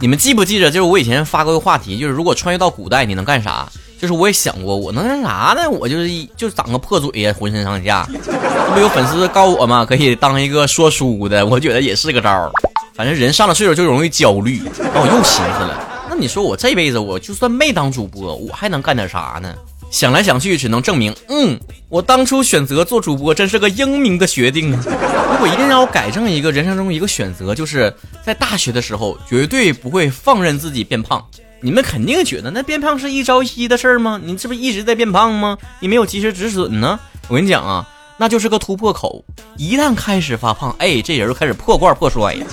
你们记不记得，就是我以前发过一个话题，就是如果穿越到古代，你能干啥？就是我也想过，我能干啥呢？我就是一就长个破嘴呀，浑身上下。这不有粉丝告我吗？可以当一个说书的，我觉得也是个招儿。反正人上了岁数就容易焦虑。那我又寻思了，那你说我这辈子我就算没当主播，我还能干点啥呢？想来想去，只能证明，嗯，我当初选择做主播真是个英明的决定啊！如果一定要我改正一个人生中一个选择，就是在大学的时候绝对不会放任自己变胖。你们肯定觉得那变胖是一朝一夕的事儿吗？你这不一直在变胖吗？你没有及时止损呢？我跟你讲啊，那就是个突破口。一旦开始发胖，哎，这人就开始破罐破摔呀。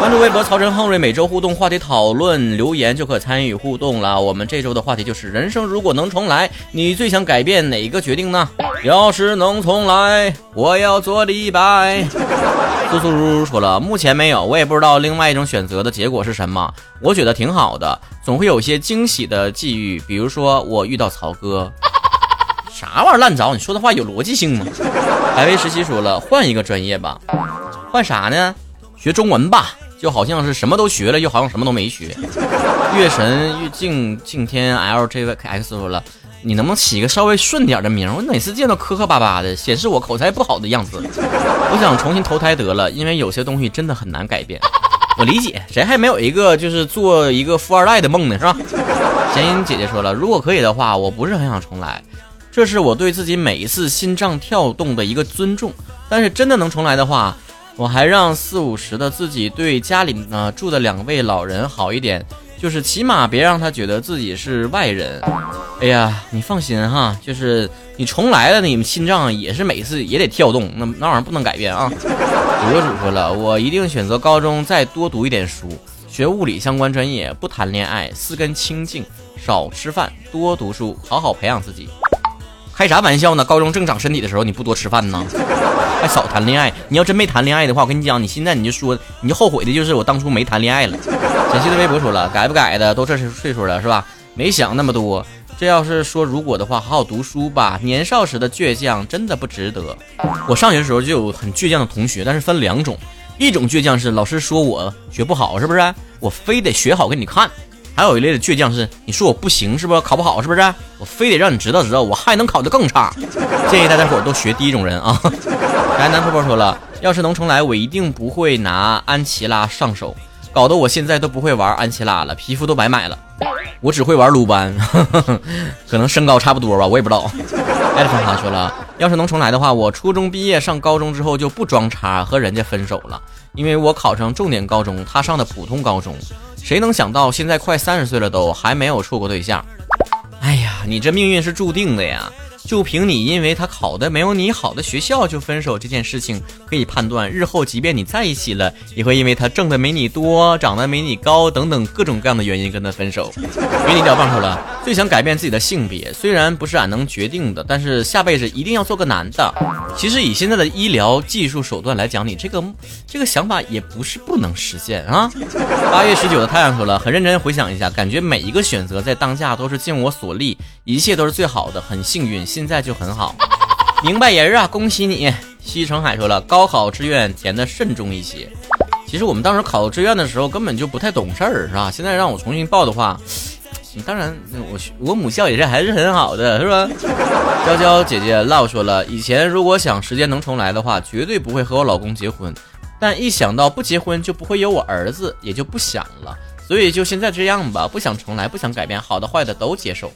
关注微博曹晨、亨瑞，每周互动话题讨论留言就可参与互动了。我们这周的话题就是：人生如果能重来，你最想改变哪个决定呢？要是能重来，我要做李白。苏苏如如说了，目前没有，我也不知道另外一种选择的结果是什么。我觉得挺好的，总会有些惊喜的际遇，比如说我遇到曹哥。啥玩意儿烂着？你说的话有逻辑性吗？海威十七说了，换一个专业吧，换啥呢？学中文吧，就好像是什么都学了，又好像什么都没学。月神月镜镜天 LJX 说了。你能不能起个稍微顺点的名？我每次见到磕磕巴巴的，显示我口才不好的样子。我想重新投胎得了，因为有些东西真的很难改变。我理解，谁还没有一个就是做一个富二代的梦呢？是吧？闲云姐姐说了，如果可以的话，我不是很想重来，这是我对自己每一次心脏跳动的一个尊重。但是真的能重来的话，我还让四五十的自己对家里呢住的两位老人好一点。就是起码别让他觉得自己是外人。哎呀，你放心哈，就是你重来了，你们心脏也是每次也得跳动，那那玩意儿不能改变啊。博主说了，我一定选择高中再多读一点书，学物理相关专业，不谈恋爱，四根清净，少吃饭，多读书，好好培养自己。开啥玩笑呢？高中正长身体的时候，你不多吃饭呢？还少谈恋爱？你要真没谈恋爱的话，我跟你讲，你现在你就说，你就后悔的就是我当初没谈恋爱了。简溪的微博说了，改不改的都这岁数了是吧？没想那么多。这要是说如果的话，好好读书吧。年少时的倔强真的不值得。我上学的时候就有很倔强的同学，但是分两种，一种倔强是老师说我学不好，是不是？我非得学好给你看。还有一类的倔强是，你说我不行是不？考不好是不是？我非得让你知道知道，我还能考得更差。建议大家伙都学第一种人啊。来，南婆婆说了，要是能重来，我一定不会拿安琪拉上手，搞得我现在都不会玩安琪拉了，皮肤都白买了。我只会玩鲁班，可能身高差不多吧，我也不知道。艾特上啥去了，要是能重来的话，我初中毕业上高中之后就不装叉和人家分手了，因为我考上重点高中，他上的普通高中。谁能想到现在快三十岁了都还没有处过对象？哎呀，你这命运是注定的呀！就凭你因为他考的没有你好的学校就分手这件事情，可以判断日后即便你在一起了，也会因为他挣的没你多、长得没你高等等各种各样的原因跟他分手。给你掉棒头了，最想改变自己的性别，虽然不是俺能决定的，但是下辈子一定要做个男的。其实以现在的医疗技术手段来讲，你这个这个想法也不是不能实现啊。八月十九的太阳说了，很认真回想一下，感觉每一个选择在当下都是尽我所力，一切都是最好的，很幸运。现在就很好，明白人啊！恭喜你，西城海说了，高考志愿填的慎重一些。其实我们当时考志愿的时候根本就不太懂事儿，是吧？现在让我重新报的话，当然我我母校也是还是很好的，是吧？娇娇姐姐唠说了，以前如果想时间能重来的话，绝对不会和我老公结婚，但一想到不结婚就不会有我儿子，也就不想了。所以就现在这样吧，不想重来，不想改变，好的坏的都接受。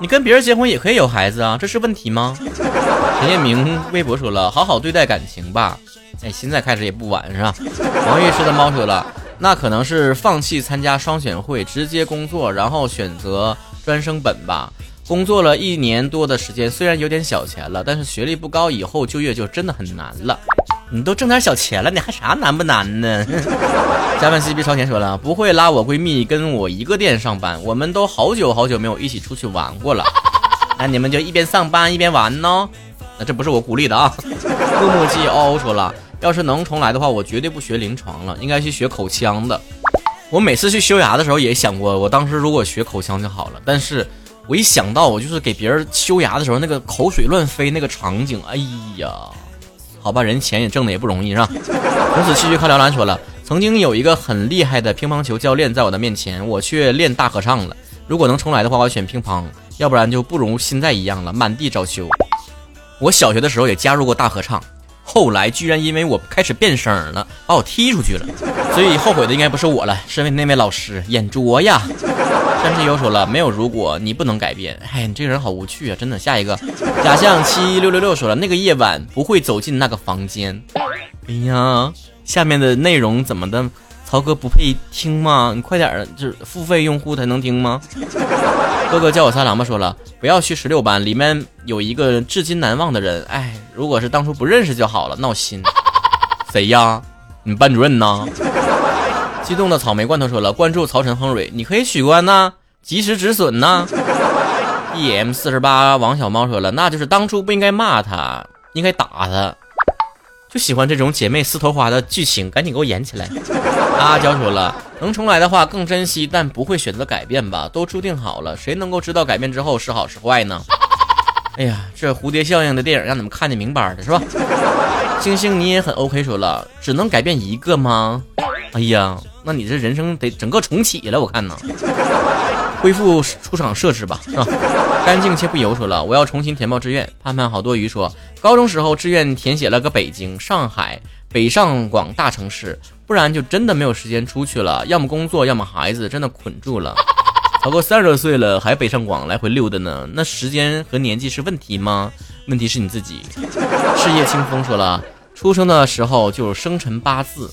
你跟别人结婚也可以有孩子啊，这是问题吗？陈彦明微博说了，好好对待感情吧。哎，现在开始也不晚，是吧？王浴室的猫说了，那可能是放弃参加双选会，直接工作，然后选择专升本吧。工作了一年多的时间，虽然有点小钱了，但是学历不高，以后就业就真的很难了。你都挣点小钱了，你还啥难不难呢？加班 CP 超前说了，不会拉我闺蜜跟我一个店上班，我们都好久好久没有一起出去玩过了。那你们就一边上班一边玩呢？那这不是我鼓励的啊。木木记嗷嗷说了，要是能重来的话，我绝对不学临床了，应该去学口腔的。我每次去修牙的时候也想过，我当时如果学口腔就好了。但是我一想到我就是给别人修牙的时候那个口水乱飞那个场景，哎呀。好吧，人钱也挣的也不容易，是吧？从此继续看辽篮说了，曾经有一个很厉害的乒乓球教练在我的面前，我却练大合唱了。如果能重来的话，我选乒乓，要不然就不如现在一样了，满地找球。我小学的时候也加入过大合唱，后来居然因为我开始变声了，把我踢出去了。所以后悔的应该不是我了，是那位老师眼拙呀。山之优说了，没有如果，你不能改变。哎，你这个人好无趣啊，真的。下一个，假象七六六六说了，那个夜晚不会走进那个房间。哎呀，下面的内容怎么的？曹哥不配听吗？你快点儿，就是付费用户才能听吗？哥哥叫我三郎吧，说了不要去十六班，里面有一个至今难忘的人。哎，如果是当初不认识就好了，闹心。谁呀？你班主任呢？激动的草莓罐头说了，关注曹晨亨蕊，你可以取关呐，及时止损呐。E M 四十八王小猫说了，那就是当初不应该骂他，应该打他。就喜欢这种姐妹撕头花的剧情，赶紧给我演起来！阿娇说了，能重来的话更珍惜，但不会选择改变吧？都注定好了，谁能够知道改变之后是好是坏呢？哎呀，这蝴蝶效应的电影让你们看得明白的是吧？星星你也很 OK，说了，只能改变一个吗？哎呀，那你这人生得整个重启了，我看呢。恢复出厂设置吧，是吧？干净且不油说了，我要重新填报志愿。盼盼好多鱼说，高中时候志愿填写了个北京、上海、北上广大城市，不然就真的没有时间出去了，要么工作，要么孩子，真的捆住了。超过三十多岁了还北上广来回溜达呢，那时间和年纪是问题吗？问题是你自己。事业清风说了，出生的时候就生辰八字。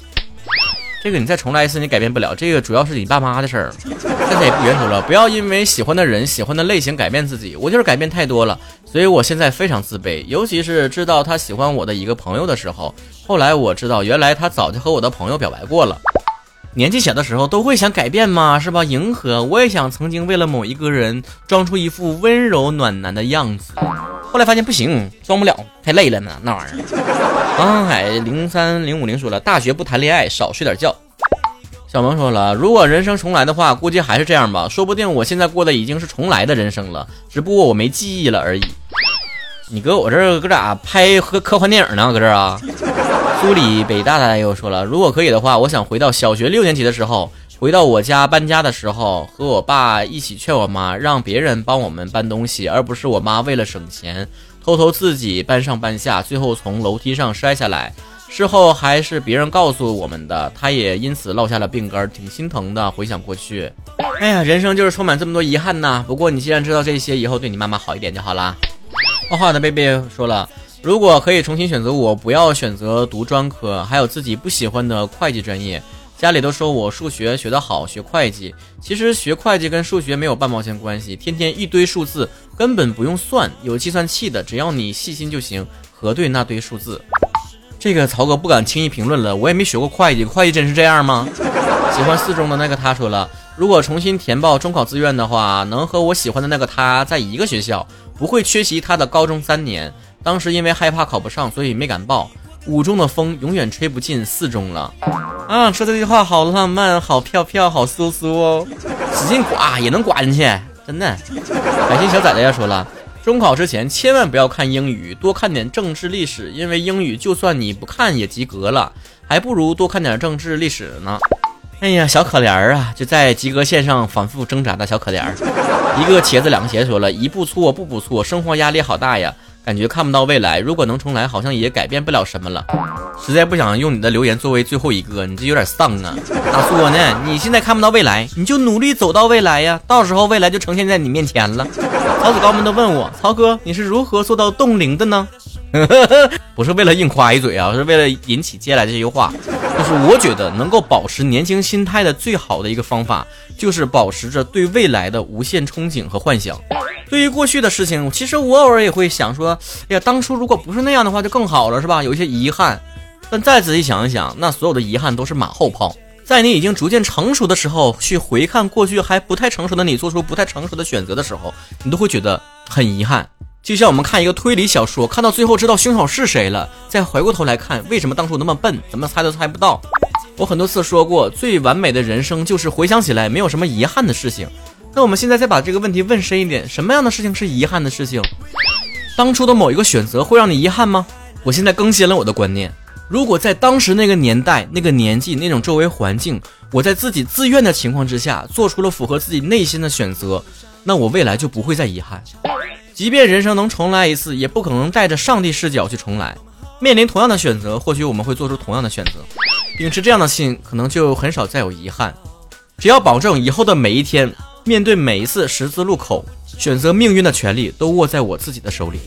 这个你再重来一次，你改变不了。这个主要是你爸妈的事儿。现在也不圆头了，不要因为喜欢的人、喜欢的类型改变自己。我就是改变太多了，所以我现在非常自卑。尤其是知道他喜欢我的一个朋友的时候，后来我知道原来他早就和我的朋友表白过了。年纪小的时候都会想改变嘛，是吧？迎合，我也想曾经为了某一个人装出一副温柔暖男的样子。后来发现不行，装不了，太累了呢，那玩意儿。航海零三零五零说了，大学不谈恋爱，少睡点觉。小萌说了，如果人生重来的话，估计还是这样吧，说不定我现在过的已经是重来的人生了，只不过我没记忆了而已。你搁我这儿搁咋拍科科幻电影呢？搁这儿啊？苏里北大大又说了，如果可以的话，我想回到小学六年级的时候。回到我家搬家的时候，和我爸一起劝我妈让别人帮我们搬东西，而不是我妈为了省钱偷偷自己搬上搬下，最后从楼梯上摔下来。事后还是别人告诉我们的，她也因此落下了病根，挺心疼的。回想过去，哎呀，人生就是充满这么多遗憾呐。不过你既然知道这些，以后对你妈妈好一点就好啦。画画的贝贝说了，如果可以重新选择，我不要选择读专科，还有自己不喜欢的会计专业。家里都说我数学学得好，学会计。其实学会计跟数学没有半毛钱关系，天天一堆数字，根本不用算，有计算器的，只要你细心就行，核对那堆数字。这个曹哥不敢轻易评论了，我也没学过会计，会计真是这样吗？喜欢四中的那个他说了，如果重新填报中考志愿的话，能和我喜欢的那个他在一个学校，不会缺席他的高中三年。当时因为害怕考不上，所以没敢报。五中的风永远吹不进四中了，啊，说这句话好浪漫，好飘飘，好酥酥哦，使劲刮也能刮进去，真的。感谢小崽子要，说了，中考之前千万不要看英语，多看点政治历史，因为英语就算你不看也及格了，还不如多看点政治历史呢。哎呀，小可怜儿啊，就在及格线上反复挣扎的小可怜儿。一个茄子两个鞋说了一步错步步错，生活压力好大呀。感觉看不到未来，如果能重来，好像也改变不了什么了。实在不想用你的留言作为最后一个，你这有点丧啊！咋说呢？你现在看不到未来，你就努力走到未来呀，到时候未来就呈现在你面前了。曹子高们都问我，曹哥你是如何做到冻龄的呢？不是为了硬夸一嘴啊，是为了引起接下来这句话。就是我觉得能够保持年轻心态的最好的一个方法，就是保持着对未来的无限憧憬和幻想。对于过去的事情，其实我偶尔也会想说，哎呀，当初如果不是那样的话，就更好了，是吧？有一些遗憾，但再仔细想一想，那所有的遗憾都是马后炮。在你已经逐渐成熟的时候，去回看过去还不太成熟的你做出不太成熟的选择的时候，你都会觉得很遗憾。就像我们看一个推理小说，看到最后知道凶手是谁了，再回过头来看，为什么当初那么笨，怎么猜都猜不到。我很多次说过，最完美的人生就是回想起来没有什么遗憾的事情。那我们现在再把这个问题问深一点，什么样的事情是遗憾的事情？当初的某一个选择会让你遗憾吗？我现在更新了我的观念，如果在当时那个年代、那个年纪、那种周围环境，我在自己自愿的情况之下做出了符合自己内心的选择，那我未来就不会再遗憾。即便人生能重来一次，也不可能带着上帝视角去重来。面临同样的选择，或许我们会做出同样的选择。秉持这样的心，可能就很少再有遗憾。只要保证以后的每一天，面对每一次十字路口选择命运的权利都握在我自己的手里。